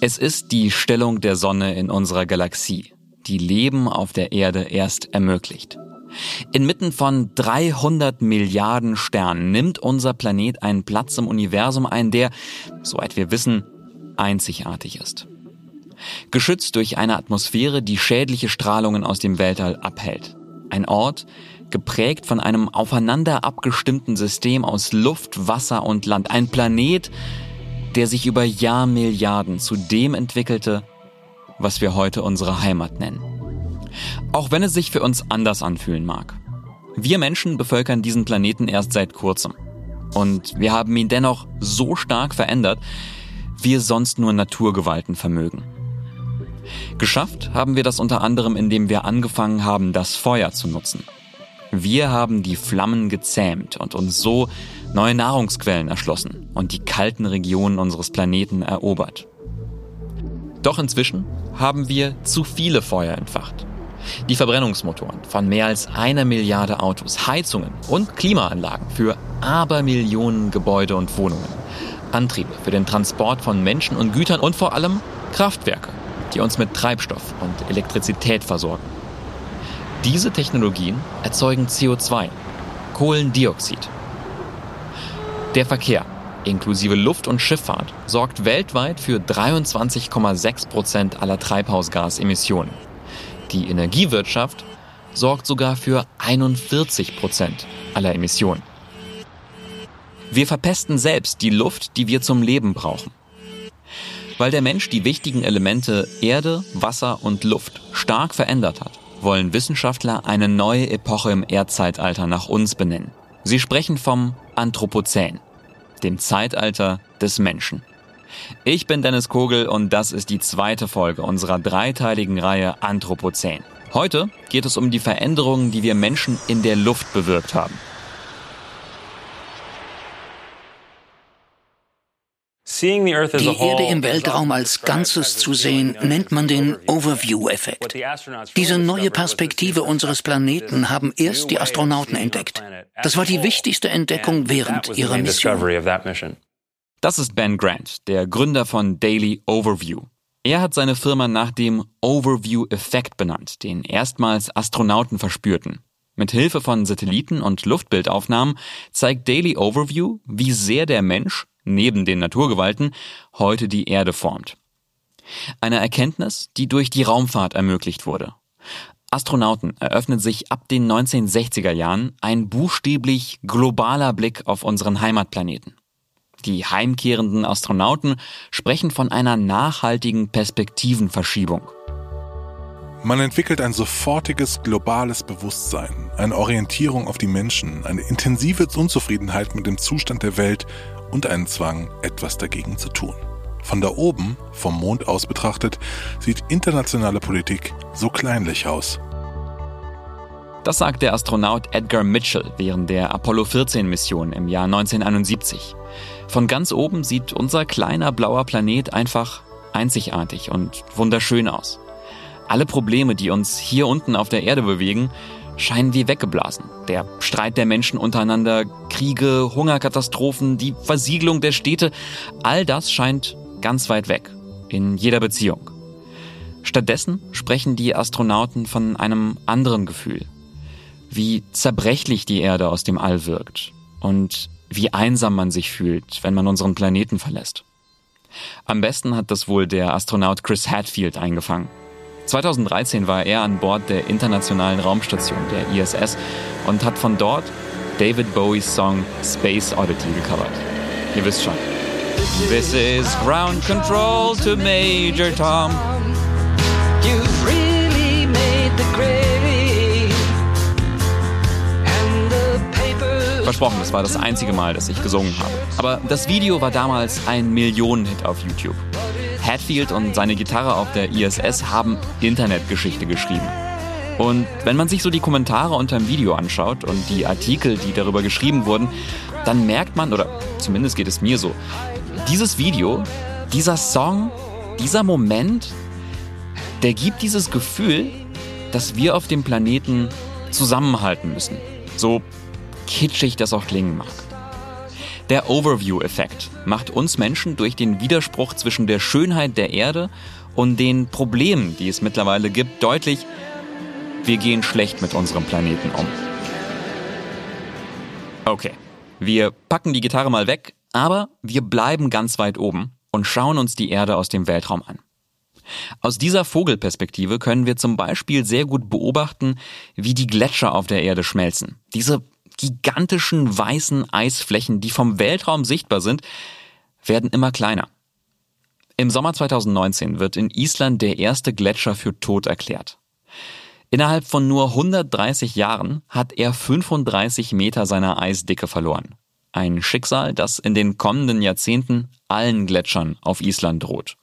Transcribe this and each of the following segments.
Es ist die Stellung der Sonne in unserer Galaxie, die Leben auf der Erde erst ermöglicht. Inmitten von 300 Milliarden Sternen nimmt unser Planet einen Platz im Universum ein, der, soweit wir wissen, einzigartig ist. Geschützt durch eine Atmosphäre, die schädliche Strahlungen aus dem Weltall abhält. Ein Ort, geprägt von einem aufeinander abgestimmten System aus Luft, Wasser und Land. Ein Planet, der sich über Jahrmilliarden zu dem entwickelte, was wir heute unsere Heimat nennen. Auch wenn es sich für uns anders anfühlen mag. Wir Menschen bevölkern diesen Planeten erst seit kurzem. Und wir haben ihn dennoch so stark verändert, wie es sonst nur Naturgewalten vermögen. Geschafft haben wir das unter anderem, indem wir angefangen haben, das Feuer zu nutzen. Wir haben die Flammen gezähmt und uns so neue Nahrungsquellen erschlossen und die kalten Regionen unseres Planeten erobert. Doch inzwischen haben wir zu viele Feuer entfacht. Die Verbrennungsmotoren von mehr als einer Milliarde Autos, Heizungen und Klimaanlagen für Abermillionen Gebäude und Wohnungen, Antriebe für den Transport von Menschen und Gütern und vor allem Kraftwerke, die uns mit Treibstoff und Elektrizität versorgen. Diese Technologien erzeugen CO2, Kohlendioxid. Der Verkehr, inklusive Luft- und Schifffahrt, sorgt weltweit für 23,6 Prozent aller Treibhausgasemissionen. Die Energiewirtschaft sorgt sogar für 41 Prozent aller Emissionen. Wir verpesten selbst die Luft, die wir zum Leben brauchen. Weil der Mensch die wichtigen Elemente Erde, Wasser und Luft stark verändert hat, wollen Wissenschaftler eine neue Epoche im Erdzeitalter nach uns benennen. Sie sprechen vom Anthropozän, dem Zeitalter des Menschen. Ich bin Dennis Kogel und das ist die zweite Folge unserer dreiteiligen Reihe Anthropozän. Heute geht es um die Veränderungen, die wir Menschen in der Luft bewirkt haben. Die Erde im Weltraum als Ganzes zu sehen, nennt man den Overview-Effekt. Diese neue Perspektive unseres Planeten haben erst die Astronauten entdeckt. Das war die wichtigste Entdeckung während ihrer Mission. Das ist Ben Grant, der Gründer von Daily Overview. Er hat seine Firma nach dem Overview-Effekt benannt, den erstmals Astronauten verspürten. Mit Hilfe von Satelliten und Luftbildaufnahmen zeigt Daily Overview, wie sehr der Mensch neben den Naturgewalten, heute die Erde formt. Eine Erkenntnis, die durch die Raumfahrt ermöglicht wurde. Astronauten eröffnet sich ab den 1960er Jahren ein buchstäblich globaler Blick auf unseren Heimatplaneten. Die heimkehrenden Astronauten sprechen von einer nachhaltigen Perspektivenverschiebung. Man entwickelt ein sofortiges globales Bewusstsein, eine Orientierung auf die Menschen, eine intensive Unzufriedenheit mit dem Zustand der Welt und einen Zwang, etwas dagegen zu tun. Von da oben, vom Mond aus betrachtet, sieht internationale Politik so kleinlich aus. Das sagt der Astronaut Edgar Mitchell während der Apollo 14 Mission im Jahr 1971. Von ganz oben sieht unser kleiner blauer Planet einfach einzigartig und wunderschön aus. Alle Probleme, die uns hier unten auf der Erde bewegen, scheinen wie weggeblasen. Der Streit der Menschen untereinander, Kriege, Hungerkatastrophen, die Versiegelung der Städte, all das scheint ganz weit weg, in jeder Beziehung. Stattdessen sprechen die Astronauten von einem anderen Gefühl, wie zerbrechlich die Erde aus dem All wirkt und wie einsam man sich fühlt, wenn man unseren Planeten verlässt. Am besten hat das wohl der Astronaut Chris Hadfield eingefangen. 2013 war er an Bord der internationalen Raumstation der ISS und hat von dort David Bowies Song Space Oddity gecovert. Ihr wisst schon. This is ground control to Major Tom. You've really made the grade. Versprochen, das war das einzige Mal, dass ich gesungen habe. Aber das Video war damals ein Millionenhit auf YouTube. Hatfield und seine Gitarre auf der ISS haben Internetgeschichte geschrieben. Und wenn man sich so die Kommentare unter dem Video anschaut und die Artikel, die darüber geschrieben wurden, dann merkt man, oder zumindest geht es mir so, dieses Video, dieser Song, dieser Moment, der gibt dieses Gefühl, dass wir auf dem Planeten zusammenhalten müssen. So kitschig das auch klingen mag. Der Overview-Effekt macht uns Menschen durch den Widerspruch zwischen der Schönheit der Erde und den Problemen, die es mittlerweile gibt, deutlich, wir gehen schlecht mit unserem Planeten um. Okay, wir packen die Gitarre mal weg, aber wir bleiben ganz weit oben und schauen uns die Erde aus dem Weltraum an. Aus dieser Vogelperspektive können wir zum Beispiel sehr gut beobachten, wie die Gletscher auf der Erde schmelzen. Diese gigantischen weißen Eisflächen, die vom Weltraum sichtbar sind, werden immer kleiner. Im Sommer 2019 wird in Island der erste Gletscher für tot erklärt. Innerhalb von nur 130 Jahren hat er 35 Meter seiner Eisdicke verloren. Ein Schicksal, das in den kommenden Jahrzehnten allen Gletschern auf Island droht.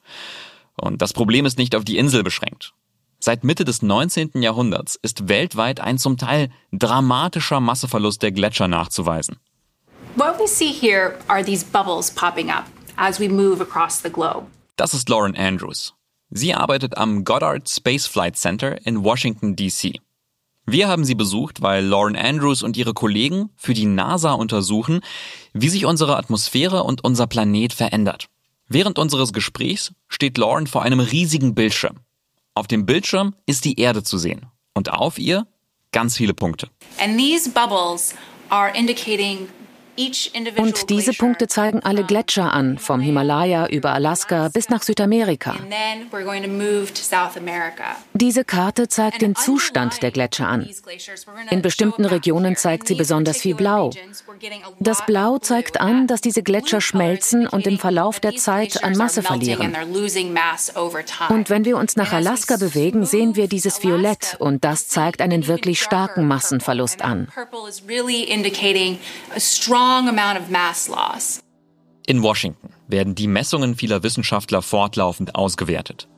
Und das Problem ist nicht auf die Insel beschränkt. Seit Mitte des 19. Jahrhunderts ist weltweit ein zum Teil dramatischer Masseverlust der Gletscher nachzuweisen. What we see here are these bubbles popping up as we move across the globe. Das ist Lauren Andrews. Sie arbeitet am Goddard Space Flight Center in Washington, D.C. Wir haben sie besucht, weil Lauren Andrews und ihre Kollegen für die NASA untersuchen, wie sich unsere Atmosphäre und unser Planet verändert. Während unseres Gesprächs steht Lauren vor einem riesigen Bildschirm. Auf dem Bildschirm ist die Erde zu sehen und auf ihr ganz viele Punkte. And these bubbles are indicating und diese Punkte zeigen alle Gletscher an, vom Himalaya über Alaska bis nach Südamerika. Diese Karte zeigt den Zustand der Gletscher an. In bestimmten Regionen zeigt sie besonders viel Blau. Das Blau zeigt an, dass diese Gletscher schmelzen und im Verlauf der Zeit an Masse verlieren. Und wenn wir uns nach Alaska bewegen, sehen wir dieses Violett und das zeigt einen wirklich starken Massenverlust an strong amount of mass loss. In Washington werden die Messungen vieler Wissenschaftler fortlaufend ausgewertet.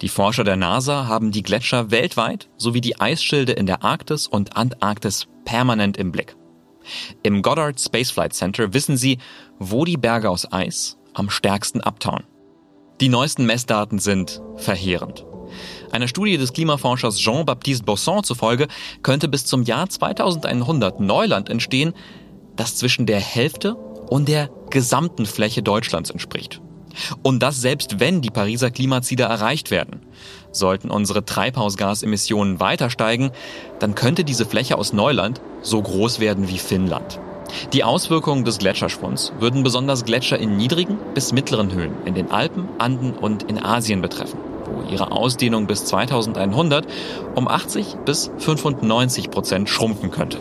Die Forscher der NASA haben die Gletscher weltweit sowie die Eisschilde in der Arktis und Antarktis permanent im Blick. Im Goddard Space Flight Center wissen sie, wo die Berge aus Eis am stärksten abtauen. Die neuesten Messdaten sind verheerend. Einer Studie des Klimaforschers Jean-Baptiste Bosson zufolge könnte bis zum Jahr 2100 Neuland entstehen, das zwischen der Hälfte und der gesamten Fläche Deutschlands entspricht. Und das selbst wenn die Pariser Klimaziele erreicht werden. Sollten unsere Treibhausgasemissionen weiter steigen, dann könnte diese Fläche aus Neuland so groß werden wie Finnland. Die Auswirkungen des Gletscherschwunds würden besonders Gletscher in niedrigen bis mittleren Höhen in den Alpen, Anden und in Asien betreffen, wo ihre Ausdehnung bis 2100 um 80 bis 95 Prozent schrumpfen könnte.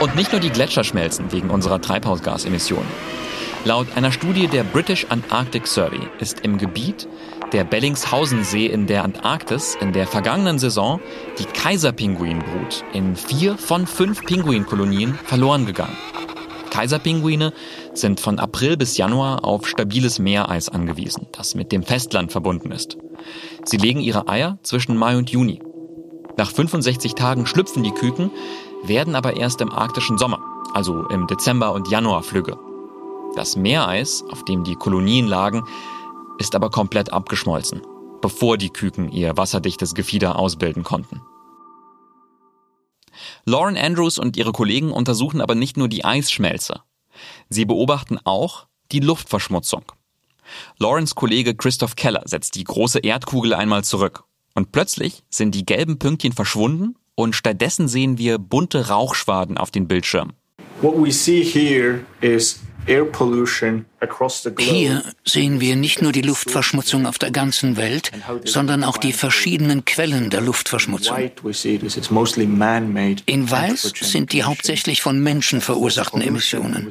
Und nicht nur die Gletscher schmelzen wegen unserer Treibhausgasemissionen. Laut einer Studie der British Antarctic Survey ist im Gebiet der Bellingshausensee in der Antarktis in der vergangenen Saison die Kaiserpinguinbrut in vier von fünf Pinguinkolonien verloren gegangen. Kaiserpinguine sind von April bis Januar auf stabiles Meereis angewiesen, das mit dem Festland verbunden ist. Sie legen ihre Eier zwischen Mai und Juni. Nach 65 Tagen schlüpfen die Küken, werden aber erst im arktischen Sommer, also im Dezember und Januar Flügge. Das Meereis, auf dem die Kolonien lagen, ist aber komplett abgeschmolzen, bevor die Küken ihr wasserdichtes Gefieder ausbilden konnten. Lauren Andrews und ihre Kollegen untersuchen aber nicht nur die Eisschmelze. Sie beobachten auch die Luftverschmutzung. Laurens Kollege Christoph Keller setzt die große Erdkugel einmal zurück. Und plötzlich sind die gelben Pünktchen verschwunden und stattdessen sehen wir bunte Rauchschwaden auf den Bildschirm. What we see here is hier sehen wir nicht nur die Luftverschmutzung auf der ganzen Welt, sondern auch die verschiedenen Quellen der Luftverschmutzung. In Weiß sind die hauptsächlich von Menschen verursachten Emissionen.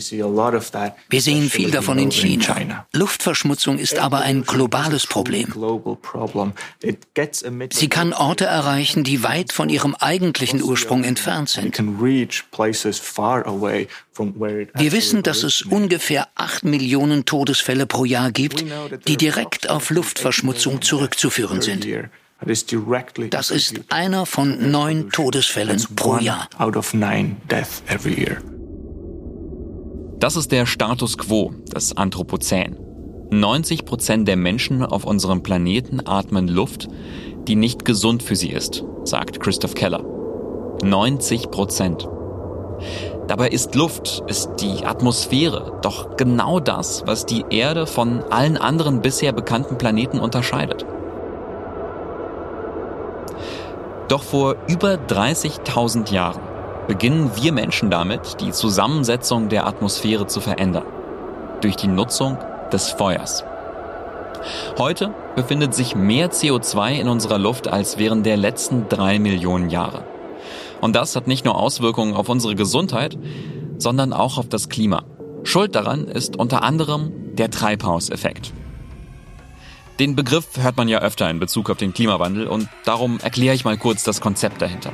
Wir sehen viel davon in China. Luftverschmutzung ist aber ein globales Problem. Sie kann Orte erreichen, die weit von ihrem eigentlichen Ursprung entfernt sind. Wir wissen, dass es ungefähr 8 Millionen Todesfälle pro Jahr gibt, die direkt auf Luftverschmutzung zurückzuführen sind. Das ist einer von neun Todesfällen pro Jahr. Das ist der Status quo des Anthropozän. 90 Prozent der Menschen auf unserem Planeten atmen Luft, die nicht gesund für sie ist, sagt Christoph Keller. 90 Prozent. Dabei ist Luft, ist die Atmosphäre doch genau das, was die Erde von allen anderen bisher bekannten Planeten unterscheidet. Doch vor über 30.000 Jahren beginnen wir Menschen damit, die Zusammensetzung der Atmosphäre zu verändern. Durch die Nutzung des Feuers. Heute befindet sich mehr CO2 in unserer Luft als während der letzten drei Millionen Jahre. Und das hat nicht nur Auswirkungen auf unsere Gesundheit, sondern auch auf das Klima. Schuld daran ist unter anderem der Treibhauseffekt. Den Begriff hört man ja öfter in Bezug auf den Klimawandel und darum erkläre ich mal kurz das Konzept dahinter.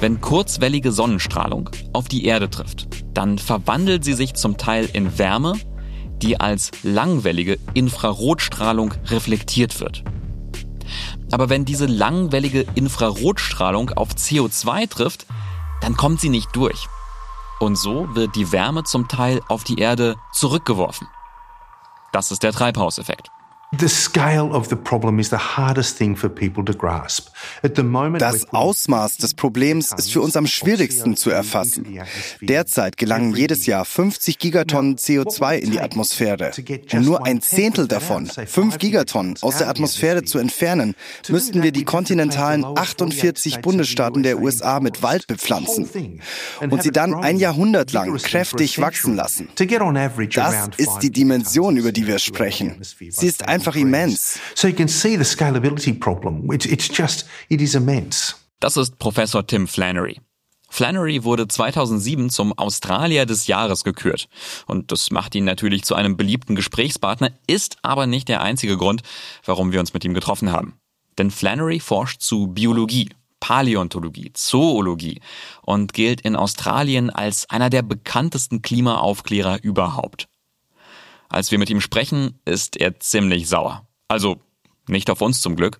Wenn kurzwellige Sonnenstrahlung auf die Erde trifft, dann verwandelt sie sich zum Teil in Wärme, die als langwellige Infrarotstrahlung reflektiert wird. Aber wenn diese langwellige Infrarotstrahlung auf CO2 trifft, dann kommt sie nicht durch. Und so wird die Wärme zum Teil auf die Erde zurückgeworfen. Das ist der Treibhauseffekt. Das Ausmaß des Problems ist für uns am schwierigsten zu erfassen. Derzeit gelangen jedes Jahr 50 Gigatonnen CO2 in die Atmosphäre. Um nur ein Zehntel davon, 5 Gigatonnen, aus der Atmosphäre zu entfernen, müssten wir die kontinentalen 48 Bundesstaaten der USA mit Wald bepflanzen und sie dann ein Jahrhundert lang kräftig wachsen lassen. Das ist die Dimension, über die wir sprechen. Sie ist einfach einfach immens. So you can see the scalability problem. It's, it's just, it is immense. Das ist Professor Tim Flannery. Flannery wurde 2007 zum Australier des Jahres gekürt. Und das macht ihn natürlich zu einem beliebten Gesprächspartner, ist aber nicht der einzige Grund, warum wir uns mit ihm getroffen haben. Denn Flannery forscht zu Biologie, Paläontologie, Zoologie und gilt in Australien als einer der bekanntesten Klimaaufklärer überhaupt. Als wir mit ihm sprechen, ist er ziemlich sauer. Also nicht auf uns zum Glück,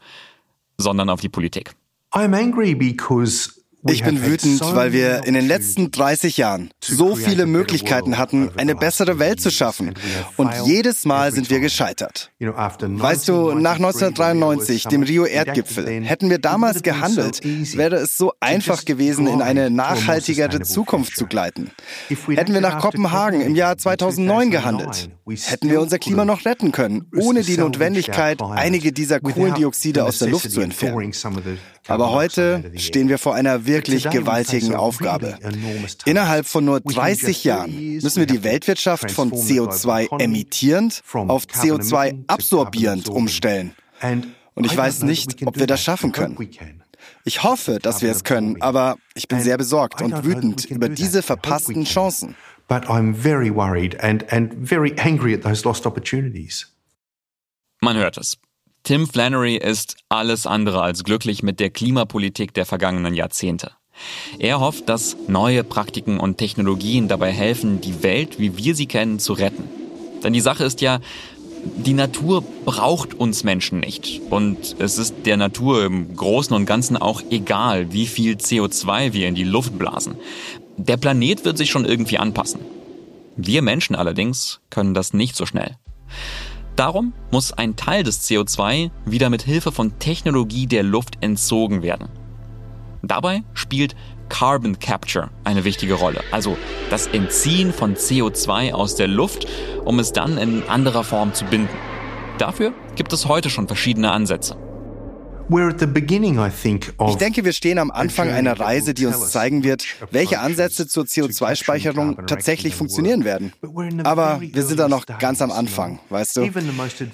sondern auf die Politik. I'm angry because ich bin wütend, weil wir in den letzten 30 Jahren so viele Möglichkeiten hatten, eine bessere Welt zu schaffen. Und jedes Mal sind wir gescheitert. Weißt du, nach 1993, dem Rio-Erdgipfel, hätten wir damals gehandelt, wäre es so einfach gewesen, in eine nachhaltigere Zukunft zu gleiten. Hätten wir nach Kopenhagen im Jahr 2009 gehandelt, hätten wir unser Klima noch retten können, ohne die Notwendigkeit, einige dieser Kohlendioxide aus der Luft zu entfernen. Aber heute stehen wir vor einer wirklich gewaltigen Aufgabe. Innerhalb von nur 30 Jahren müssen wir die Weltwirtschaft von CO2 emittierend auf CO2 absorbierend umstellen. Und ich weiß nicht, ob wir das schaffen können. Ich hoffe, dass wir es können, aber ich bin sehr besorgt und wütend über diese verpassten Chancen. But I'm very worried and, and very angry at those lost opportunities. Man hört es. Tim Flannery ist alles andere als glücklich mit der Klimapolitik der vergangenen Jahrzehnte. Er hofft, dass neue Praktiken und Technologien dabei helfen, die Welt, wie wir sie kennen, zu retten. Denn die Sache ist ja, die Natur braucht uns Menschen nicht. Und es ist der Natur im Großen und Ganzen auch egal, wie viel CO2 wir in die Luft blasen. Der Planet wird sich schon irgendwie anpassen. Wir Menschen allerdings können das nicht so schnell. Darum muss ein Teil des CO2 wieder mit Hilfe von Technologie der Luft entzogen werden. Dabei spielt Carbon Capture eine wichtige Rolle, also das Entziehen von CO2 aus der Luft, um es dann in anderer Form zu binden. Dafür gibt es heute schon verschiedene Ansätze. Ich denke, wir stehen am Anfang einer Reise, die uns zeigen wird, welche Ansätze zur CO2-Speicherung tatsächlich funktionieren werden. Aber wir sind da noch ganz am Anfang, weißt du?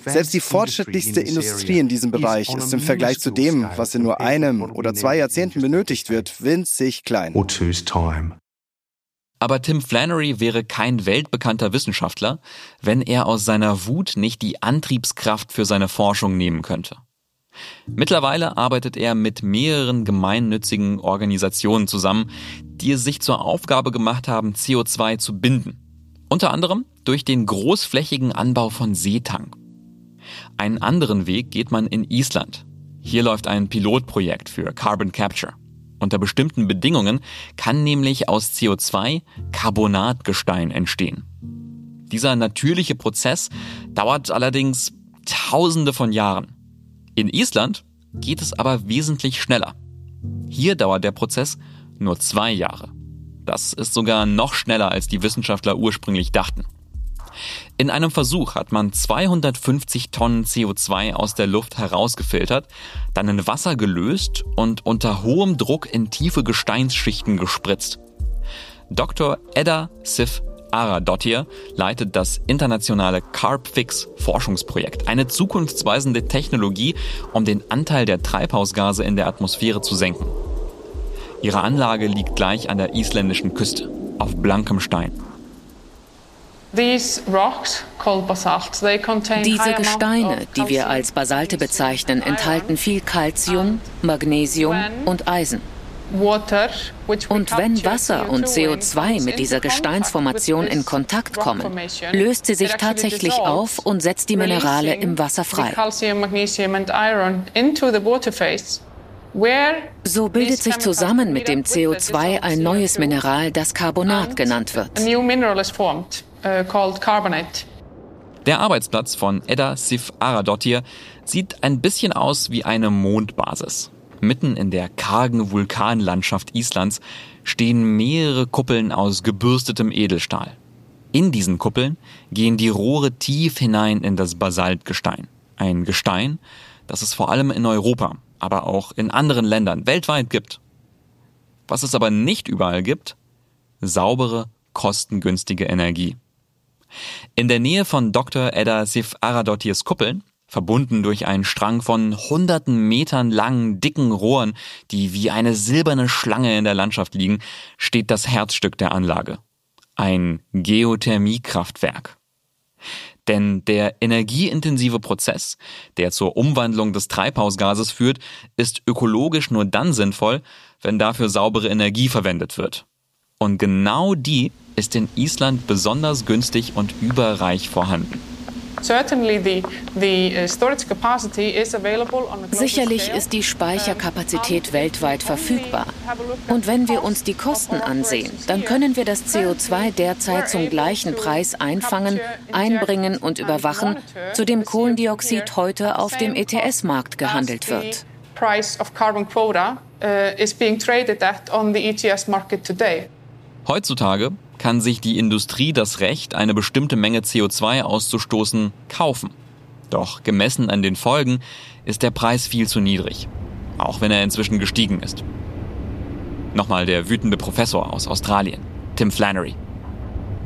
Selbst die fortschrittlichste Industrie in diesem Bereich ist im Vergleich zu dem, was in nur einem oder zwei Jahrzehnten benötigt wird, winzig klein. Aber Tim Flannery wäre kein weltbekannter Wissenschaftler, wenn er aus seiner Wut nicht die Antriebskraft für seine Forschung nehmen könnte. Mittlerweile arbeitet er mit mehreren gemeinnützigen Organisationen zusammen, die es sich zur Aufgabe gemacht haben, CO2 zu binden. Unter anderem durch den großflächigen Anbau von Seetang. Einen anderen Weg geht man in Island. Hier läuft ein Pilotprojekt für Carbon Capture. Unter bestimmten Bedingungen kann nämlich aus CO2 Carbonatgestein entstehen. Dieser natürliche Prozess dauert allerdings Tausende von Jahren. In Island geht es aber wesentlich schneller. Hier dauert der Prozess nur zwei Jahre. Das ist sogar noch schneller, als die Wissenschaftler ursprünglich dachten. In einem Versuch hat man 250 Tonnen CO2 aus der Luft herausgefiltert, dann in Wasser gelöst und unter hohem Druck in tiefe Gesteinsschichten gespritzt. Dr. Edda Sif Aradottir leitet das internationale CarbFix Forschungsprojekt, eine zukunftsweisende Technologie, um den Anteil der Treibhausgase in der Atmosphäre zu senken. Ihre Anlage liegt gleich an der isländischen Küste, auf blankem Stein. Diese Gesteine, die wir als Basalte bezeichnen, enthalten viel Calcium, Magnesium und Eisen. Und wenn Wasser und CO2 mit dieser Gesteinsformation in Kontakt kommen, löst sie sich tatsächlich auf und setzt die Minerale im Wasser frei. So bildet sich zusammen mit dem CO2 ein neues Mineral, das Carbonat genannt wird. Der Arbeitsplatz von Edda Sif Aradottir sieht ein bisschen aus wie eine Mondbasis. Mitten in der kargen Vulkanlandschaft Islands stehen mehrere Kuppeln aus gebürstetem Edelstahl. In diesen Kuppeln gehen die Rohre tief hinein in das Basaltgestein. Ein Gestein, das es vor allem in Europa, aber auch in anderen Ländern weltweit gibt. Was es aber nicht überall gibt, saubere, kostengünstige Energie. In der Nähe von Dr. Edda Sif Aradottirs Kuppeln verbunden durch einen Strang von hunderten Metern langen, dicken Rohren, die wie eine silberne Schlange in der Landschaft liegen, steht das Herzstück der Anlage. Ein Geothermiekraftwerk. Denn der energieintensive Prozess, der zur Umwandlung des Treibhausgases führt, ist ökologisch nur dann sinnvoll, wenn dafür saubere Energie verwendet wird. Und genau die ist in Island besonders günstig und überreich vorhanden. Uh, Sicherlich ist die Speicherkapazität weltweit verfügbar. Und wenn wir uns die Kosten ansehen, dann können wir das CO2 derzeit zum gleichen Preis einfangen, einbringen und überwachen, zu dem Kohlendioxid heute auf dem ETS-Markt gehandelt wird. Heutzutage kann sich die Industrie das Recht, eine bestimmte Menge CO2 auszustoßen, kaufen. Doch gemessen an den Folgen ist der Preis viel zu niedrig, auch wenn er inzwischen gestiegen ist. Nochmal der wütende Professor aus Australien, Tim Flannery.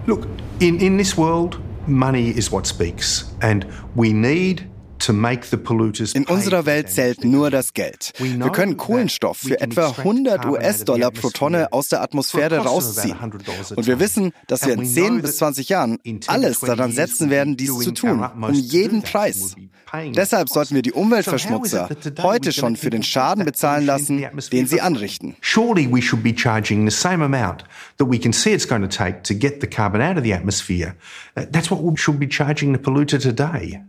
Look, in, in this world, money is what speaks, and we need in unserer Welt zählt nur das Geld. Wir können Kohlenstoff für etwa 100 US-Dollar pro Tonne aus der Atmosphäre rausziehen. Und wir wissen, dass wir in 10 bis 20 Jahren alles daran setzen werden, dies zu tun, um jeden Preis. Deshalb sollten wir die Umweltverschmutzer heute schon für den Schaden bezahlen lassen, den sie anrichten. Surely we should be charging the same amount that we can see it's going to take to get the carbon out of the atmosphere. That's what we should be charging the polluter today.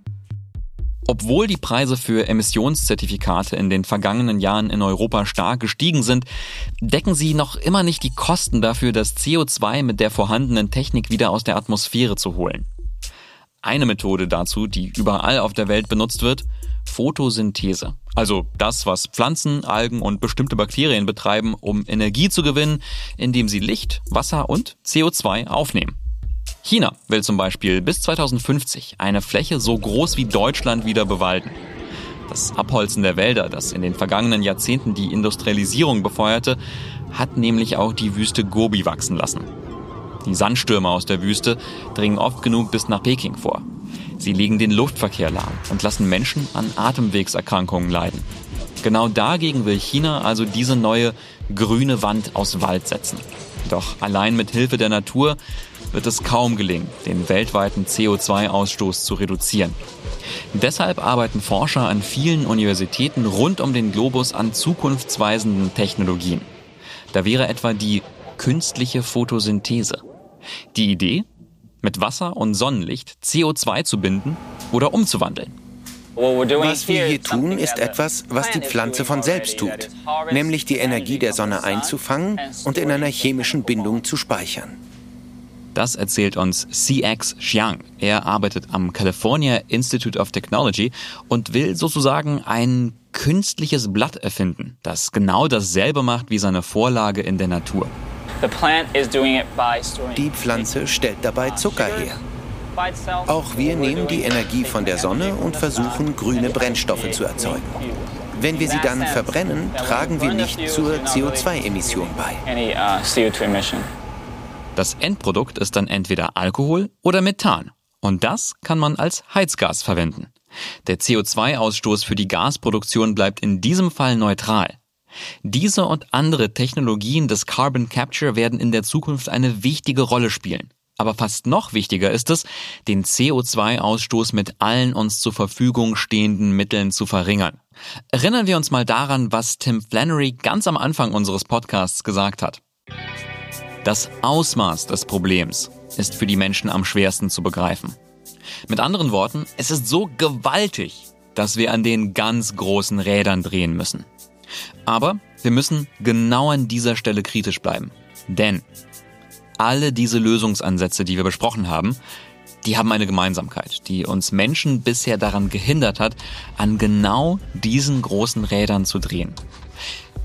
Obwohl die Preise für Emissionszertifikate in den vergangenen Jahren in Europa stark gestiegen sind, decken sie noch immer nicht die Kosten dafür, das CO2 mit der vorhandenen Technik wieder aus der Atmosphäre zu holen. Eine Methode dazu, die überall auf der Welt benutzt wird, Photosynthese. Also das, was Pflanzen, Algen und bestimmte Bakterien betreiben, um Energie zu gewinnen, indem sie Licht, Wasser und CO2 aufnehmen. China will zum Beispiel bis 2050 eine Fläche so groß wie Deutschland wieder bewalden. Das Abholzen der Wälder, das in den vergangenen Jahrzehnten die Industrialisierung befeuerte, hat nämlich auch die Wüste Gobi wachsen lassen. Die Sandstürme aus der Wüste dringen oft genug bis nach Peking vor. Sie legen den Luftverkehr lahm und lassen Menschen an Atemwegserkrankungen leiden. Genau dagegen will China also diese neue grüne Wand aus Wald setzen. Doch allein mit Hilfe der Natur wird es kaum gelingen, den weltweiten CO2-Ausstoß zu reduzieren. Deshalb arbeiten Forscher an vielen Universitäten rund um den Globus an zukunftsweisenden Technologien. Da wäre etwa die künstliche Photosynthese. Die Idee, mit Wasser und Sonnenlicht CO2 zu binden oder umzuwandeln. Was wir hier tun, ist etwas, was die Pflanze von selbst tut, nämlich die Energie der Sonne einzufangen und in einer chemischen Bindung zu speichern. Das erzählt uns CX Xiang. Er arbeitet am California Institute of Technology und will sozusagen ein künstliches Blatt erfinden, das genau dasselbe macht wie seine Vorlage in der Natur. Die Pflanze stellt dabei Zucker her. Auch wir nehmen die Energie von der Sonne und versuchen, grüne Brennstoffe zu erzeugen. Wenn wir sie dann verbrennen, tragen wir nicht zur CO2-Emission bei. Das Endprodukt ist dann entweder Alkohol oder Methan. Und das kann man als Heizgas verwenden. Der CO2-Ausstoß für die Gasproduktion bleibt in diesem Fall neutral. Diese und andere Technologien des Carbon Capture werden in der Zukunft eine wichtige Rolle spielen. Aber fast noch wichtiger ist es, den CO2-Ausstoß mit allen uns zur Verfügung stehenden Mitteln zu verringern. Erinnern wir uns mal daran, was Tim Flannery ganz am Anfang unseres Podcasts gesagt hat. Das Ausmaß des Problems ist für die Menschen am schwersten zu begreifen. Mit anderen Worten, es ist so gewaltig, dass wir an den ganz großen Rädern drehen müssen. Aber wir müssen genau an dieser Stelle kritisch bleiben. Denn alle diese Lösungsansätze, die wir besprochen haben, die haben eine Gemeinsamkeit, die uns Menschen bisher daran gehindert hat, an genau diesen großen Rädern zu drehen.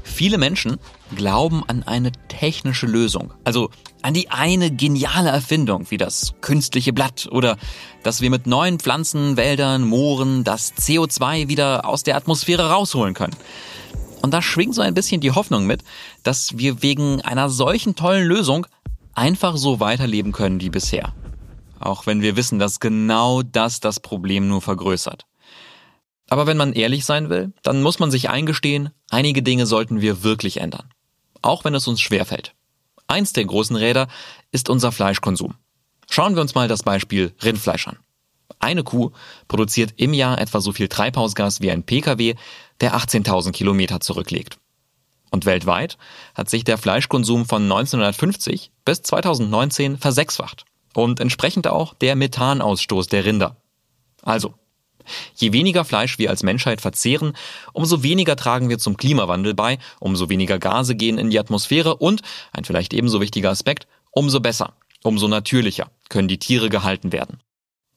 Viele Menschen glauben an eine technische Lösung, also an die eine geniale Erfindung wie das künstliche Blatt oder dass wir mit neuen Pflanzen, Wäldern, Mooren das CO2 wieder aus der Atmosphäre rausholen können. Und da schwingt so ein bisschen die Hoffnung mit, dass wir wegen einer solchen tollen Lösung einfach so weiterleben können wie bisher. Auch wenn wir wissen, dass genau das das Problem nur vergrößert. Aber wenn man ehrlich sein will, dann muss man sich eingestehen, einige Dinge sollten wir wirklich ändern. Auch wenn es uns schwerfällt. Eins der großen Räder ist unser Fleischkonsum. Schauen wir uns mal das Beispiel Rindfleisch an. Eine Kuh produziert im Jahr etwa so viel Treibhausgas wie ein Pkw, der 18.000 Kilometer zurücklegt. Und weltweit hat sich der Fleischkonsum von 1950 bis 2019 versechsfacht und entsprechend auch der Methanausstoß der Rinder. Also, je weniger Fleisch wir als Menschheit verzehren, umso weniger tragen wir zum Klimawandel bei, umso weniger Gase gehen in die Atmosphäre und, ein vielleicht ebenso wichtiger Aspekt, umso besser, umso natürlicher können die Tiere gehalten werden.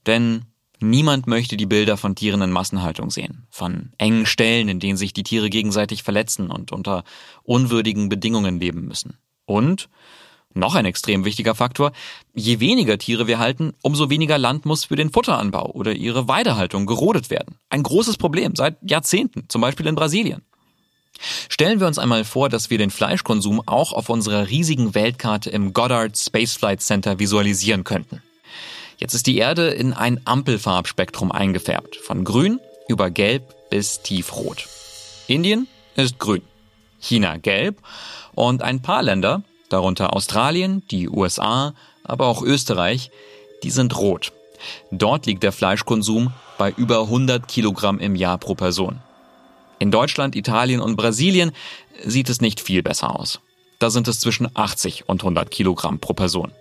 Denn niemand möchte die Bilder von Tieren in Massenhaltung sehen, von engen Stellen, in denen sich die Tiere gegenseitig verletzen und unter unwürdigen Bedingungen leben müssen. Und noch ein extrem wichtiger Faktor, je weniger Tiere wir halten, umso weniger Land muss für den Futteranbau oder ihre Weidehaltung gerodet werden. Ein großes Problem seit Jahrzehnten, zum Beispiel in Brasilien. Stellen wir uns einmal vor, dass wir den Fleischkonsum auch auf unserer riesigen Weltkarte im Goddard Space Flight Center visualisieren könnten. Jetzt ist die Erde in ein Ampelfarbspektrum eingefärbt, von grün über gelb bis tiefrot. Indien ist grün, China gelb und ein paar Länder, darunter Australien, die USA, aber auch Österreich, die sind rot. Dort liegt der Fleischkonsum bei über 100 Kilogramm im Jahr pro Person. In Deutschland, Italien und Brasilien sieht es nicht viel besser aus. Da sind es zwischen 80 und 100 Kilogramm pro Person.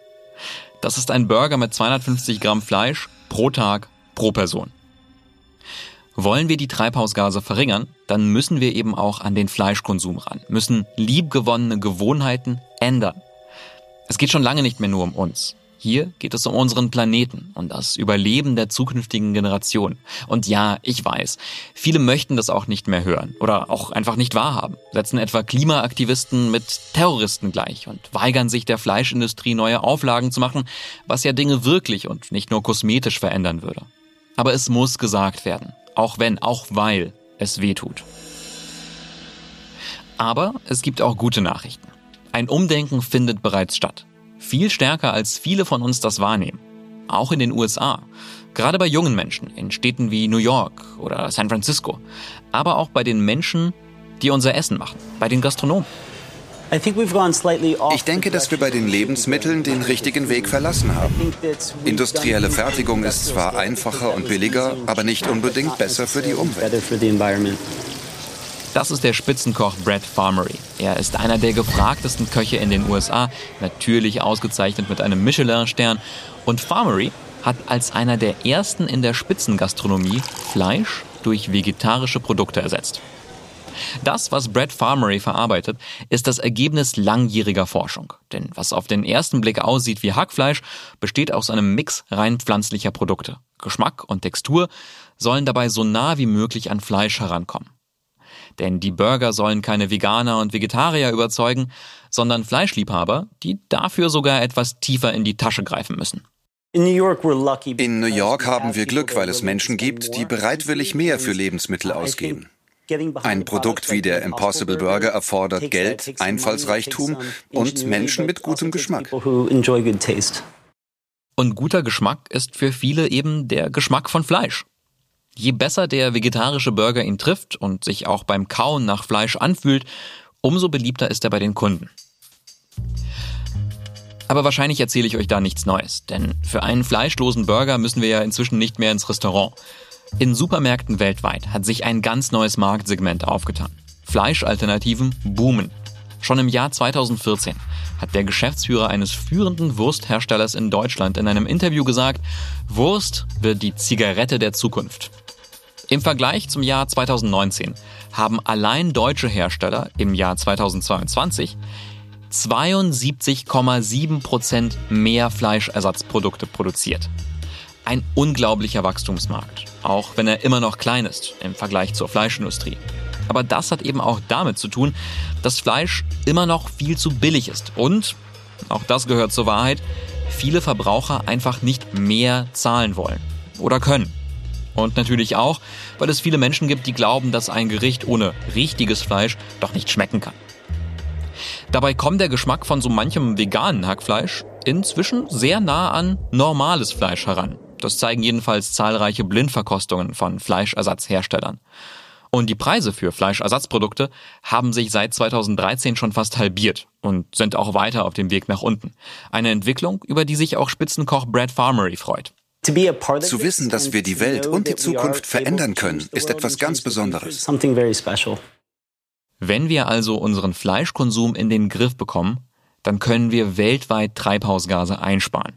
Das ist ein Burger mit 250 Gramm Fleisch pro Tag pro Person. Wollen wir die Treibhausgase verringern, dann müssen wir eben auch an den Fleischkonsum ran, müssen liebgewonnene Gewohnheiten ändern. Es geht schon lange nicht mehr nur um uns. Hier geht es um unseren Planeten und das Überleben der zukünftigen Generation. Und ja, ich weiß, viele möchten das auch nicht mehr hören oder auch einfach nicht wahrhaben, setzen etwa Klimaaktivisten mit Terroristen gleich und weigern sich der Fleischindustrie neue Auflagen zu machen, was ja Dinge wirklich und nicht nur kosmetisch verändern würde. Aber es muss gesagt werden. Auch wenn, auch weil es weh tut. Aber es gibt auch gute Nachrichten. Ein Umdenken findet bereits statt. Viel stärker als viele von uns das wahrnehmen. Auch in den USA. Gerade bei jungen Menschen in Städten wie New York oder San Francisco. Aber auch bei den Menschen, die unser Essen machen. Bei den Gastronomen. Ich denke, dass wir bei den Lebensmitteln den richtigen Weg verlassen haben. Industrielle Fertigung ist zwar einfacher und billiger, aber nicht unbedingt besser für die Umwelt. Das ist der Spitzenkoch Brad Farmery. Er ist einer der gefragtesten Köche in den USA, natürlich ausgezeichnet mit einem Michelin-Stern. Und Farmery hat als einer der ersten in der Spitzengastronomie Fleisch durch vegetarische Produkte ersetzt. Das, was Brad Farmery verarbeitet, ist das Ergebnis langjähriger Forschung. Denn was auf den ersten Blick aussieht wie Hackfleisch, besteht aus einem Mix rein pflanzlicher Produkte. Geschmack und Textur sollen dabei so nah wie möglich an Fleisch herankommen. Denn die Burger sollen keine Veganer und Vegetarier überzeugen, sondern Fleischliebhaber, die dafür sogar etwas tiefer in die Tasche greifen müssen. In New York haben wir Glück, weil es Menschen gibt, die bereitwillig mehr für Lebensmittel ausgeben. Ein Produkt wie der Impossible Burger erfordert Geld, Einfallsreichtum und Menschen mit gutem Geschmack. Und guter Geschmack ist für viele eben der Geschmack von Fleisch. Je besser der vegetarische Burger ihn trifft und sich auch beim Kauen nach Fleisch anfühlt, umso beliebter ist er bei den Kunden. Aber wahrscheinlich erzähle ich euch da nichts Neues, denn für einen fleischlosen Burger müssen wir ja inzwischen nicht mehr ins Restaurant. In Supermärkten weltweit hat sich ein ganz neues Marktsegment aufgetan. Fleischalternativen boomen. Schon im Jahr 2014 hat der Geschäftsführer eines führenden Wurstherstellers in Deutschland in einem Interview gesagt, Wurst wird die Zigarette der Zukunft. Im Vergleich zum Jahr 2019 haben allein deutsche Hersteller im Jahr 2022 72,7 Prozent mehr Fleischersatzprodukte produziert. Ein unglaublicher Wachstumsmarkt, auch wenn er immer noch klein ist im Vergleich zur Fleischindustrie. Aber das hat eben auch damit zu tun, dass Fleisch immer noch viel zu billig ist und, auch das gehört zur Wahrheit, viele Verbraucher einfach nicht mehr zahlen wollen oder können. Und natürlich auch, weil es viele Menschen gibt, die glauben, dass ein Gericht ohne richtiges Fleisch doch nicht schmecken kann. Dabei kommt der Geschmack von so manchem veganen Hackfleisch inzwischen sehr nah an normales Fleisch heran. Das zeigen jedenfalls zahlreiche Blindverkostungen von Fleischersatzherstellern. Und die Preise für Fleischersatzprodukte haben sich seit 2013 schon fast halbiert und sind auch weiter auf dem Weg nach unten. Eine Entwicklung, über die sich auch Spitzenkoch Brad Farmery freut. Zu wissen, dass wir die Welt und die Zukunft verändern können, ist etwas ganz Besonderes. Wenn wir also unseren Fleischkonsum in den Griff bekommen, dann können wir weltweit Treibhausgase einsparen.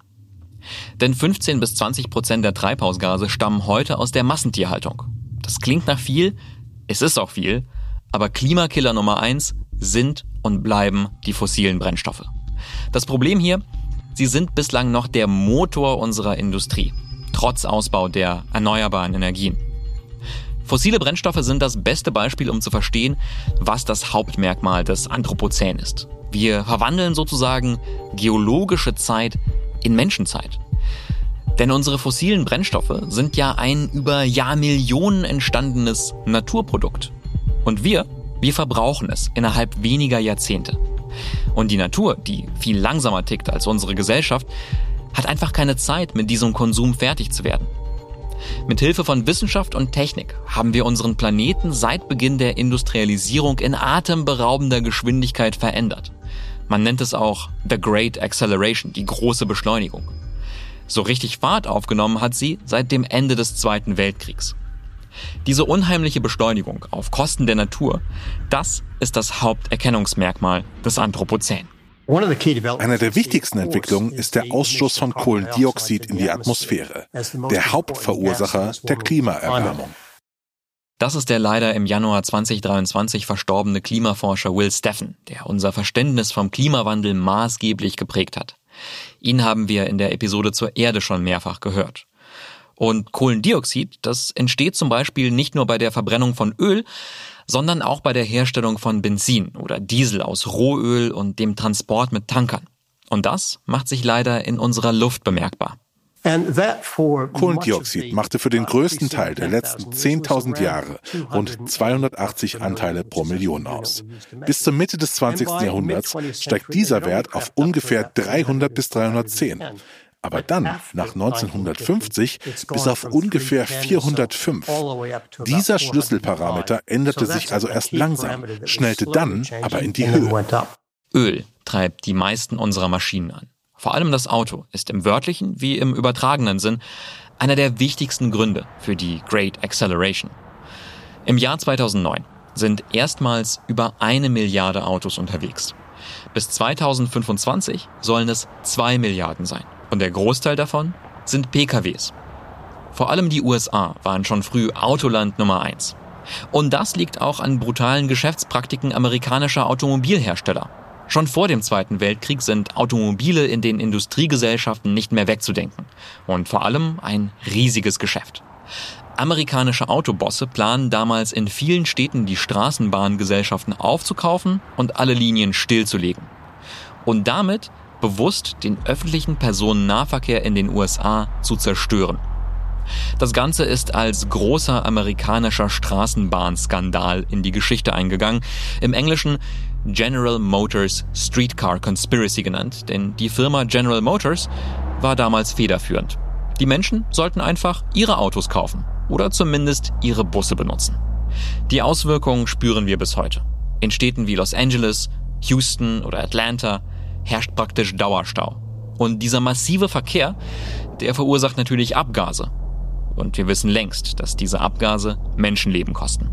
Denn 15 bis 20 Prozent der Treibhausgase stammen heute aus der Massentierhaltung. Das klingt nach viel, es ist auch viel, aber Klimakiller Nummer eins sind und bleiben die fossilen Brennstoffe. Das Problem hier, sie sind bislang noch der Motor unserer Industrie, trotz Ausbau der erneuerbaren Energien. Fossile Brennstoffe sind das beste Beispiel, um zu verstehen, was das Hauptmerkmal des Anthropozän ist. Wir verwandeln sozusagen geologische Zeit in Menschenzeit. Denn unsere fossilen Brennstoffe sind ja ein über Jahrmillionen entstandenes Naturprodukt. Und wir, wir verbrauchen es innerhalb weniger Jahrzehnte. Und die Natur, die viel langsamer tickt als unsere Gesellschaft, hat einfach keine Zeit, mit diesem Konsum fertig zu werden. Mit Hilfe von Wissenschaft und Technik haben wir unseren Planeten seit Beginn der Industrialisierung in atemberaubender Geschwindigkeit verändert. Man nennt es auch The Great Acceleration, die große Beschleunigung. So richtig Fahrt aufgenommen hat sie seit dem Ende des Zweiten Weltkriegs. Diese unheimliche Beschleunigung auf Kosten der Natur, das ist das Haupterkennungsmerkmal des Anthropozän. Eine der wichtigsten Entwicklungen ist der Ausstoß von Kohlendioxid in die Atmosphäre, der Hauptverursacher der Klimaerwärmung. Das ist der leider im Januar 2023 verstorbene Klimaforscher Will Steffen, der unser Verständnis vom Klimawandel maßgeblich geprägt hat. Ihn haben wir in der Episode zur Erde schon mehrfach gehört. Und Kohlendioxid, das entsteht zum Beispiel nicht nur bei der Verbrennung von Öl, sondern auch bei der Herstellung von Benzin oder Diesel aus Rohöl und dem Transport mit Tankern. Und das macht sich leider in unserer Luft bemerkbar. Kohlendioxid machte für den größten Teil der letzten 10.000 Jahre rund 280 Anteile pro Million aus. Bis zur Mitte des 20. Jahrhunderts steigt dieser Wert auf ungefähr 300 bis 310 aber dann, nach 1950, bis auf ungefähr 405. Dieser Schlüsselparameter änderte sich also erst langsam, schnellte dann aber in die Höhe. Öl treibt die meisten unserer Maschinen an. Vor allem das Auto ist im wörtlichen wie im übertragenen Sinn einer der wichtigsten Gründe für die Great Acceleration. Im Jahr 2009 sind erstmals über eine Milliarde Autos unterwegs. Bis 2025 sollen es zwei Milliarden sein. Und der Großteil davon sind PKWs. Vor allem die USA waren schon früh Autoland Nummer eins. Und das liegt auch an brutalen Geschäftspraktiken amerikanischer Automobilhersteller. Schon vor dem Zweiten Weltkrieg sind Automobile in den Industriegesellschaften nicht mehr wegzudenken. Und vor allem ein riesiges Geschäft. Amerikanische Autobosse planen damals in vielen Städten die Straßenbahngesellschaften aufzukaufen und alle Linien stillzulegen. Und damit bewusst den öffentlichen Personennahverkehr in den USA zu zerstören. Das Ganze ist als großer amerikanischer Straßenbahnskandal in die Geschichte eingegangen. Im Englischen General Motors Streetcar Conspiracy genannt, denn die Firma General Motors war damals federführend. Die Menschen sollten einfach ihre Autos kaufen oder zumindest ihre Busse benutzen. Die Auswirkungen spüren wir bis heute. In Städten wie Los Angeles, Houston oder Atlanta herrscht praktisch Dauerstau. Und dieser massive Verkehr, der verursacht natürlich Abgase. Und wir wissen längst, dass diese Abgase Menschenleben kosten.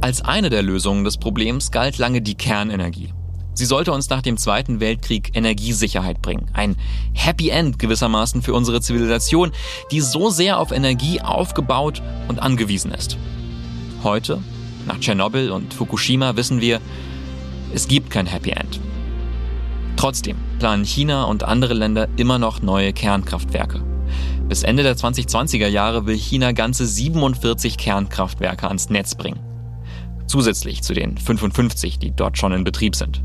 Als eine der Lösungen des Problems galt lange die Kernenergie. Sie sollte uns nach dem Zweiten Weltkrieg Energiesicherheit bringen. Ein Happy End gewissermaßen für unsere Zivilisation, die so sehr auf Energie aufgebaut und angewiesen ist. Heute, nach Tschernobyl und Fukushima, wissen wir, es gibt kein Happy End. Trotzdem planen China und andere Länder immer noch neue Kernkraftwerke. Bis Ende der 2020er Jahre will China ganze 47 Kernkraftwerke ans Netz bringen. Zusätzlich zu den 55, die dort schon in Betrieb sind.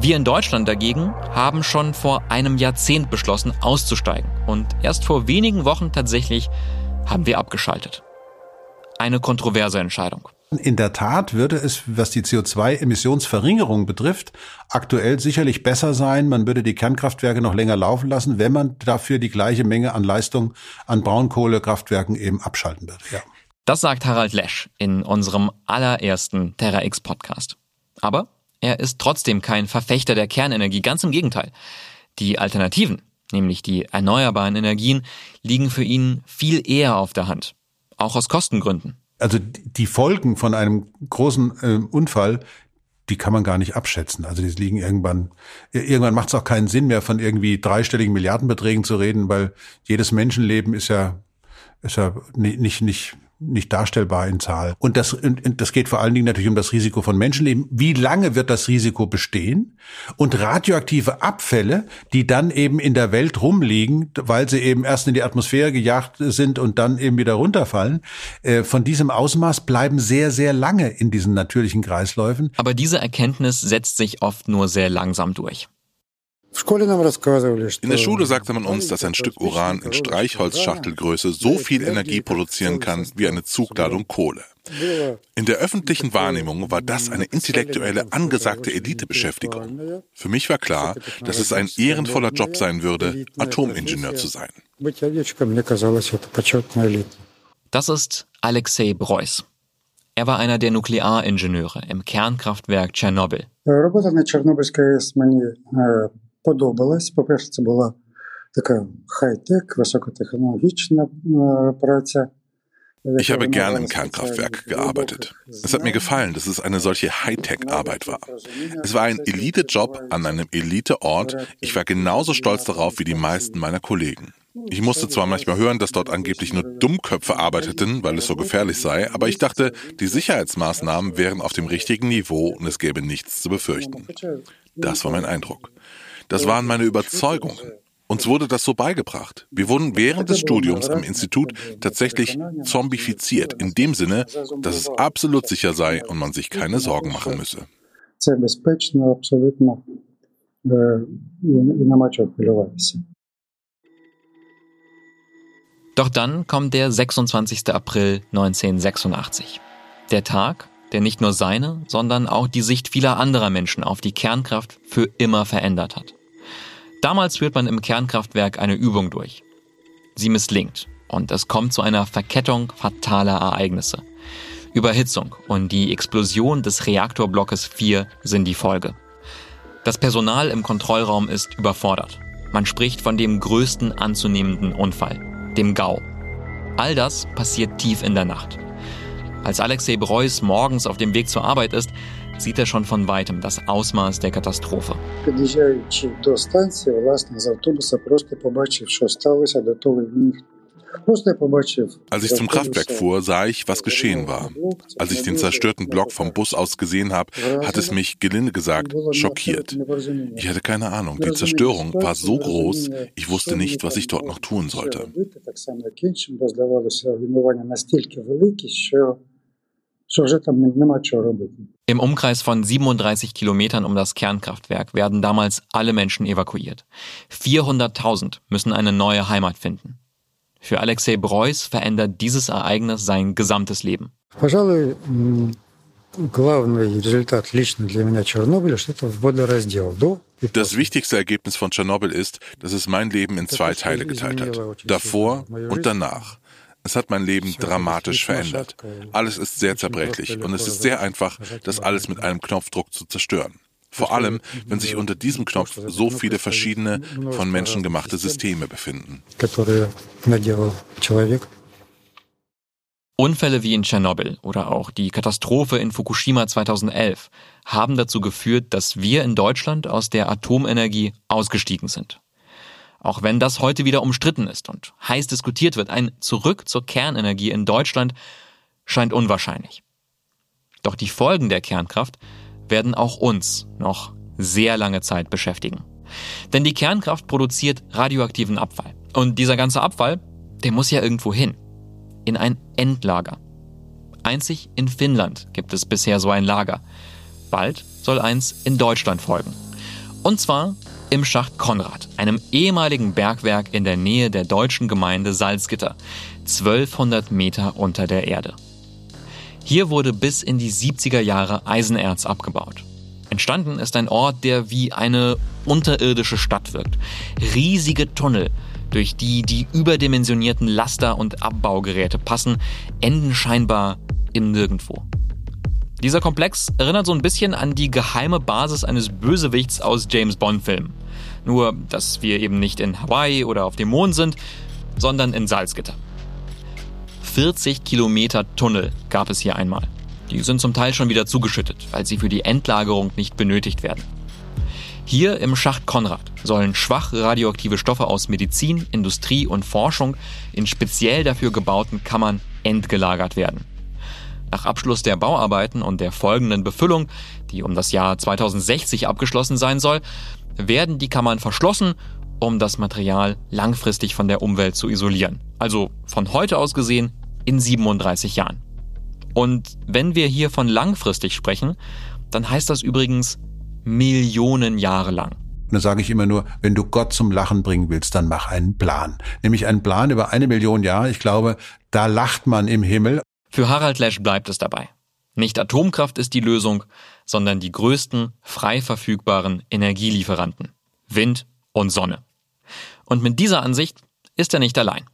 Wir in Deutschland dagegen haben schon vor einem Jahrzehnt beschlossen, auszusteigen. Und erst vor wenigen Wochen tatsächlich haben wir abgeschaltet. Eine kontroverse Entscheidung. In der Tat würde es, was die CO2-Emissionsverringerung betrifft, aktuell sicherlich besser sein. Man würde die Kernkraftwerke noch länger laufen lassen, wenn man dafür die gleiche Menge an Leistung an Braunkohlekraftwerken eben abschalten würde. Ja. Das sagt Harald Lesch in unserem allerersten Terra X Podcast. Aber er ist trotzdem kein Verfechter der Kernenergie, ganz im Gegenteil. Die Alternativen, nämlich die erneuerbaren Energien, liegen für ihn viel eher auf der Hand. Auch aus Kostengründen also die Folgen von einem großen äh, Unfall, die kann man gar nicht abschätzen. Also die liegen irgendwann, irgendwann macht es auch keinen Sinn mehr, von irgendwie dreistelligen Milliardenbeträgen zu reden, weil jedes Menschenleben ist ja, ist ja nicht, nicht, nicht darstellbar in Zahl. Und das, und das geht vor allen Dingen natürlich um das Risiko von Menschenleben. Wie lange wird das Risiko bestehen? Und radioaktive Abfälle, die dann eben in der Welt rumliegen, weil sie eben erst in die Atmosphäre gejagt sind und dann eben wieder runterfallen, äh, von diesem Ausmaß bleiben sehr, sehr lange in diesen natürlichen Kreisläufen. Aber diese Erkenntnis setzt sich oft nur sehr langsam durch. In der Schule sagte man uns, dass ein Stück Uran in Streichholzschachtelgröße so viel Energie produzieren kann wie eine Zugladung Kohle. In der öffentlichen Wahrnehmung war das eine intellektuelle, angesagte Elitebeschäftigung. Für mich war klar, dass es ein ehrenvoller Job sein würde, Atomingenieur zu sein. Das ist Alexei Breuß. Er war einer der Nuklearingenieure im Kernkraftwerk Tschernobyl подобалась. По-перше, це була така хай-тек, високотехнологічна праця. Ich habe gern im Kernkraftwerk gearbeitet. Es hat mir gefallen, dass es eine solche Hightech-Arbeit war. Es war ein Elite-Job an einem Elite-Ort. Ich war genauso stolz darauf wie die meisten meiner Kollegen. Ich musste zwar manchmal hören, dass dort angeblich nur Dummköpfe arbeiteten, weil es so gefährlich sei, aber ich dachte, die Sicherheitsmaßnahmen wären auf dem richtigen Niveau und es gäbe nichts zu befürchten. Das war mein Eindruck. Das waren meine Überzeugungen. Uns wurde das so beigebracht. Wir wurden während des Studiums am Institut tatsächlich zombifiziert, in dem Sinne, dass es absolut sicher sei und man sich keine Sorgen machen müsse. Doch dann kommt der 26. April 1986. Der Tag, der nicht nur seine, sondern auch die Sicht vieler anderer Menschen auf die Kernkraft für immer verändert hat. Damals führt man im Kernkraftwerk eine Übung durch. Sie misslingt und es kommt zu einer Verkettung fataler Ereignisse. Überhitzung und die Explosion des Reaktorblockes 4 sind die Folge. Das Personal im Kontrollraum ist überfordert. Man spricht von dem größten anzunehmenden Unfall, dem GAU. All das passiert tief in der Nacht. Als Alexei Breuß morgens auf dem Weg zur Arbeit ist, sieht er schon von weitem das Ausmaß der Katastrophe. Als ich zum Kraftwerk fuhr, sah ich, was geschehen war. Als ich den zerstörten Block vom Bus aus gesehen habe, hat es mich, gelinde gesagt, schockiert. Ich hatte keine Ahnung. Die Zerstörung war so groß, ich wusste nicht, was ich dort noch tun sollte. Im Umkreis von 37 Kilometern um das Kernkraftwerk werden damals alle Menschen evakuiert. 400.000 müssen eine neue Heimat finden. Für Alexei Breuß verändert dieses Ereignis sein gesamtes Leben. Das wichtigste Ergebnis von Tschernobyl ist, dass es mein Leben in zwei Teile geteilt hat. Davor und danach. Es hat mein Leben dramatisch verändert. Alles ist sehr zerbrechlich und es ist sehr einfach, das alles mit einem Knopfdruck zu zerstören. Vor allem, wenn sich unter diesem Knopf so viele verschiedene, von Menschen gemachte Systeme befinden. Unfälle wie in Tschernobyl oder auch die Katastrophe in Fukushima 2011 haben dazu geführt, dass wir in Deutschland aus der Atomenergie ausgestiegen sind. Auch wenn das heute wieder umstritten ist und heiß diskutiert wird, ein Zurück zur Kernenergie in Deutschland scheint unwahrscheinlich. Doch die Folgen der Kernkraft werden auch uns noch sehr lange Zeit beschäftigen. Denn die Kernkraft produziert radioaktiven Abfall. Und dieser ganze Abfall, der muss ja irgendwo hin. In ein Endlager. Einzig in Finnland gibt es bisher so ein Lager. Bald soll eins in Deutschland folgen. Und zwar im Schacht Konrad, einem ehemaligen Bergwerk in der Nähe der deutschen Gemeinde Salzgitter, 1200 Meter unter der Erde. Hier wurde bis in die 70er Jahre Eisenerz abgebaut. Entstanden ist ein Ort, der wie eine unterirdische Stadt wirkt. Riesige Tunnel, durch die die überdimensionierten Laster- und Abbaugeräte passen, enden scheinbar im Nirgendwo. Dieser Komplex erinnert so ein bisschen an die geheime Basis eines Bösewichts aus James Bond-Filmen. Nur, dass wir eben nicht in Hawaii oder auf dem Mond sind, sondern in Salzgitter. 40 Kilometer Tunnel gab es hier einmal. Die sind zum Teil schon wieder zugeschüttet, weil sie für die Endlagerung nicht benötigt werden. Hier im Schacht Konrad sollen schwach radioaktive Stoffe aus Medizin, Industrie und Forschung in speziell dafür gebauten Kammern entgelagert werden. Nach Abschluss der Bauarbeiten und der folgenden Befüllung, die um das Jahr 2060 abgeschlossen sein soll, werden die Kammern verschlossen um das Material langfristig von der Umwelt zu isolieren. Also von heute aus gesehen in 37 Jahren. Und wenn wir hier von langfristig sprechen, dann heißt das übrigens Millionen Jahre lang. Da sage ich immer nur, wenn du Gott zum Lachen bringen willst, dann mach einen Plan. Nämlich einen Plan über eine Million Jahre. Ich glaube, da lacht man im Himmel. Für Harald Lesch bleibt es dabei. Nicht Atomkraft ist die Lösung, sondern die größten frei verfügbaren Energielieferanten. Wind und Sonne. Und mit dieser Ansicht ist er nicht allein.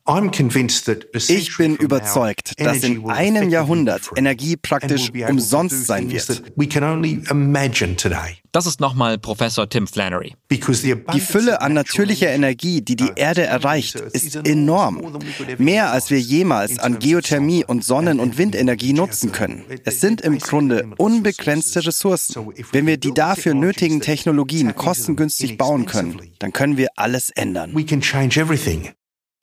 Ich bin überzeugt, dass in einem Jahrhundert Energie praktisch umsonst sein wird. Das ist nochmal Professor Tim Flannery. Die Fülle an natürlicher Energie, die die Erde erreicht, ist enorm. Mehr als wir jemals an Geothermie und Sonnen- und Windenergie nutzen können. Es sind im Grunde unbegrenzte Ressourcen. Wenn wir die dafür nötigen Technologien kostengünstig bauen können, dann können wir alles ändern.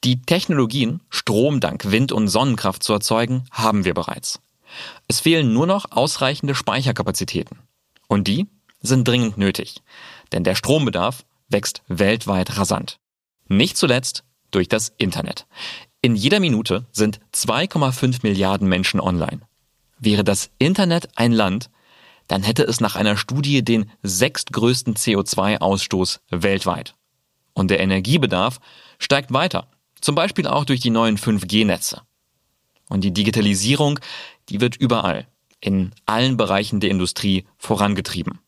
Die Technologien, Strom dank Wind- und Sonnenkraft zu erzeugen, haben wir bereits. Es fehlen nur noch ausreichende Speicherkapazitäten. Und die sind dringend nötig, denn der Strombedarf wächst weltweit rasant. Nicht zuletzt durch das Internet. In jeder Minute sind 2,5 Milliarden Menschen online. Wäre das Internet ein Land, dann hätte es nach einer Studie den sechstgrößten CO2-Ausstoß weltweit. Und der Energiebedarf steigt weiter zum Beispiel auch durch die neuen 5G-Netze. Und die Digitalisierung, die wird überall, in allen Bereichen der Industrie vorangetrieben.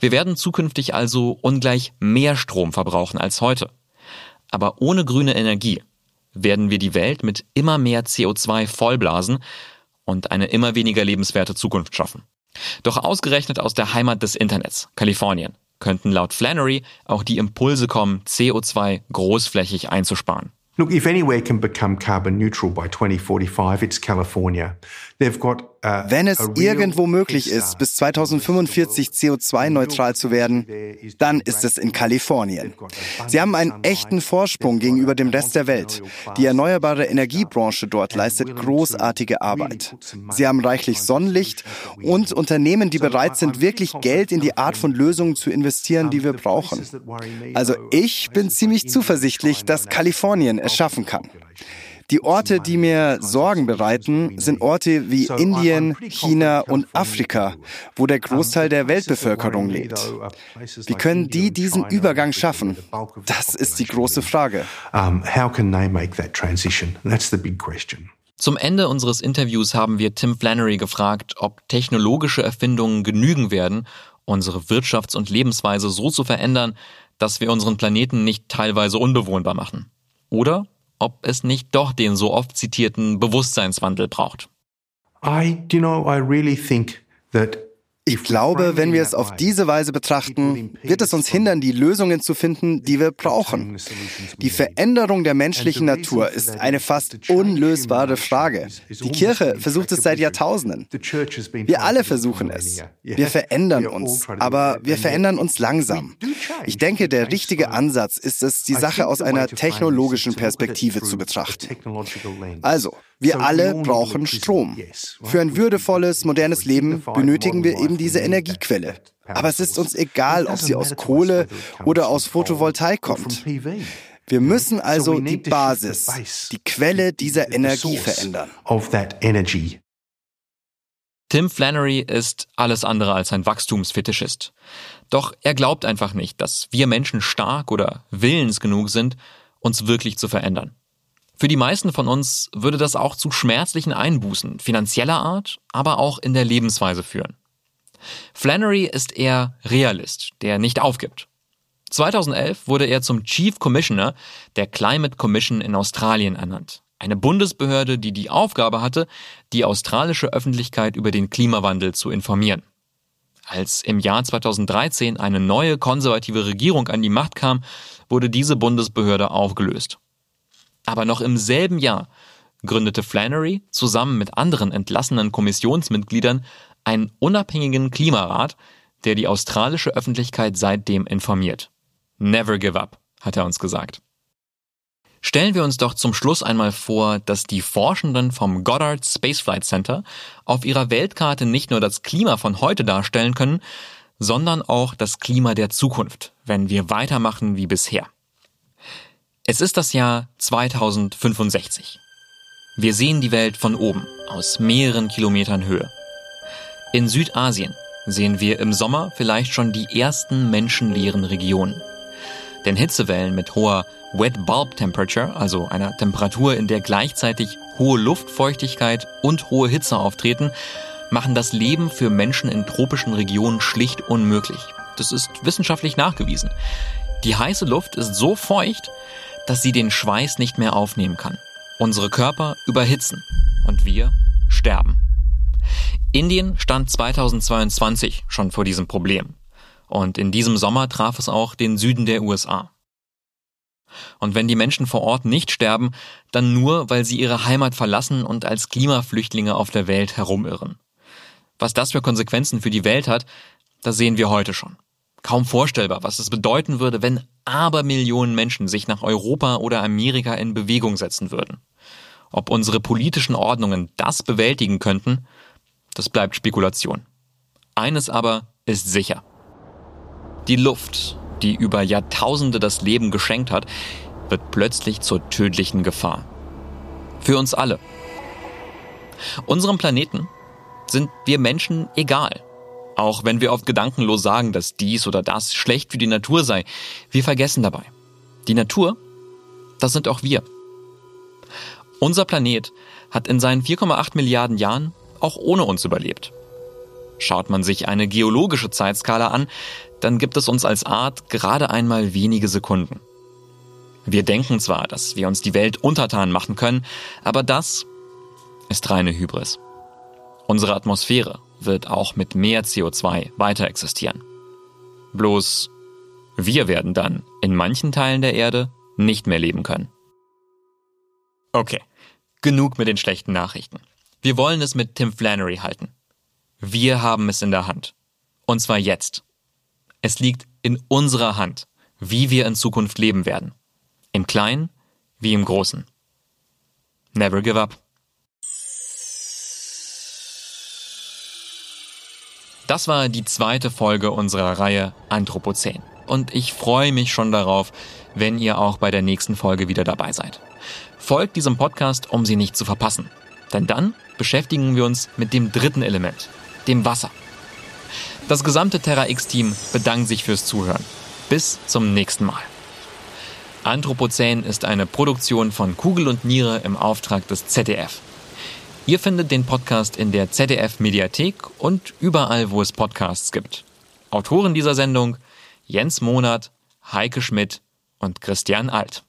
Wir werden zukünftig also ungleich mehr Strom verbrauchen als heute. Aber ohne grüne Energie werden wir die Welt mit immer mehr CO2 vollblasen und eine immer weniger lebenswerte Zukunft schaffen. Doch ausgerechnet aus der Heimat des Internets, Kalifornien, könnten laut Flannery auch die Impulse kommen, CO2 großflächig einzusparen. Look, if anywhere can become carbon neutral by 2045, it's California. Got Wenn es irgendwo möglich ist, bis 2045 CO2-neutral zu werden, dann ist es in Kalifornien. Sie haben einen echten Vorsprung gegenüber dem Rest der Welt. Die erneuerbare Energiebranche dort leistet großartige Arbeit. Sie haben reichlich Sonnenlicht und Unternehmen, die bereit sind, wirklich Geld in die Art von Lösungen zu investieren, die wir brauchen. Also ich bin ziemlich zuversichtlich, dass Kalifornien es schaffen kann. Die Orte, die mir Sorgen bereiten, sind Orte wie Indien, China und Afrika, wo der Großteil der Weltbevölkerung lebt. Wie können die diesen Übergang schaffen? Das ist die große Frage. Zum Ende unseres Interviews haben wir Tim Flannery gefragt, ob technologische Erfindungen genügen werden, unsere Wirtschafts- und Lebensweise so zu verändern, dass wir unseren Planeten nicht teilweise unbewohnbar machen. Oder ob es nicht doch den so oft zitierten Bewusstseinswandel braucht. I, you know, I really think that ich glaube, wenn wir es auf diese Weise betrachten, wird es uns hindern, die Lösungen zu finden, die wir brauchen. Die Veränderung der menschlichen Natur ist eine fast unlösbare Frage. Die Kirche versucht es seit Jahrtausenden. Wir alle versuchen es. Wir verändern uns, aber wir verändern uns langsam. Ich denke, der richtige Ansatz ist es, die Sache aus einer technologischen Perspektive zu betrachten. Also, wir alle brauchen Strom. Für ein würdevolles, modernes Leben benötigen wir eben diese Energiequelle. Aber es ist uns egal, ob sie aus Kohle oder aus Photovoltaik kommt. Wir müssen also die Basis, die Quelle dieser Energie verändern. Tim Flannery ist alles andere als ein Wachstumsfetischist. Doch er glaubt einfach nicht, dass wir Menschen stark oder willens genug sind, uns wirklich zu verändern. Für die meisten von uns würde das auch zu schmerzlichen Einbußen finanzieller Art, aber auch in der Lebensweise führen. Flannery ist eher Realist, der nicht aufgibt. 2011 wurde er zum Chief Commissioner der Climate Commission in Australien ernannt. Eine Bundesbehörde, die die Aufgabe hatte, die australische Öffentlichkeit über den Klimawandel zu informieren. Als im Jahr 2013 eine neue konservative Regierung an die Macht kam, wurde diese Bundesbehörde aufgelöst. Aber noch im selben Jahr gründete Flannery zusammen mit anderen entlassenen Kommissionsmitgliedern einen unabhängigen Klimarat, der die australische Öffentlichkeit seitdem informiert. Never give up, hat er uns gesagt. Stellen wir uns doch zum Schluss einmal vor, dass die Forschenden vom Goddard Space Flight Center auf ihrer Weltkarte nicht nur das Klima von heute darstellen können, sondern auch das Klima der Zukunft, wenn wir weitermachen wie bisher. Es ist das Jahr 2065. Wir sehen die Welt von oben, aus mehreren Kilometern Höhe. In Südasien sehen wir im Sommer vielleicht schon die ersten menschenleeren Regionen. Denn Hitzewellen mit hoher Wet Bulb Temperature, also einer Temperatur, in der gleichzeitig hohe Luftfeuchtigkeit und hohe Hitze auftreten, machen das Leben für Menschen in tropischen Regionen schlicht unmöglich. Das ist wissenschaftlich nachgewiesen. Die heiße Luft ist so feucht, dass sie den Schweiß nicht mehr aufnehmen kann. Unsere Körper überhitzen und wir sterben. Indien stand 2022 schon vor diesem Problem. Und in diesem Sommer traf es auch den Süden der USA. Und wenn die Menschen vor Ort nicht sterben, dann nur, weil sie ihre Heimat verlassen und als Klimaflüchtlinge auf der Welt herumirren. Was das für Konsequenzen für die Welt hat, das sehen wir heute schon. Kaum vorstellbar, was es bedeuten würde, wenn Abermillionen Menschen sich nach Europa oder Amerika in Bewegung setzen würden. Ob unsere politischen Ordnungen das bewältigen könnten, das bleibt Spekulation. Eines aber ist sicher. Die Luft, die über Jahrtausende das Leben geschenkt hat, wird plötzlich zur tödlichen Gefahr. Für uns alle. Unserem Planeten sind wir Menschen egal. Auch wenn wir oft gedankenlos sagen, dass dies oder das schlecht für die Natur sei, wir vergessen dabei. Die Natur, das sind auch wir. Unser Planet hat in seinen 4,8 Milliarden Jahren auch ohne uns überlebt. Schaut man sich eine geologische Zeitskala an, dann gibt es uns als Art gerade einmal wenige Sekunden. Wir denken zwar, dass wir uns die Welt untertan machen können, aber das ist reine Hybris. Unsere Atmosphäre wird auch mit mehr CO2 weiter existieren. Bloß wir werden dann in manchen Teilen der Erde nicht mehr leben können. Okay, genug mit den schlechten Nachrichten. Wir wollen es mit Tim Flannery halten. Wir haben es in der Hand. Und zwar jetzt. Es liegt in unserer Hand, wie wir in Zukunft leben werden. Im Kleinen wie im Großen. Never give up. Das war die zweite Folge unserer Reihe Anthropozän. Und ich freue mich schon darauf, wenn ihr auch bei der nächsten Folge wieder dabei seid. Folgt diesem Podcast, um sie nicht zu verpassen. Denn dann beschäftigen wir uns mit dem dritten Element, dem Wasser. Das gesamte Terra X-Team bedankt sich fürs Zuhören. Bis zum nächsten Mal. Anthropozän ist eine Produktion von Kugel und Niere im Auftrag des ZDF. Ihr findet den Podcast in der ZDF Mediathek und überall, wo es Podcasts gibt. Autoren dieser Sendung Jens Monat, Heike Schmidt und Christian Alt.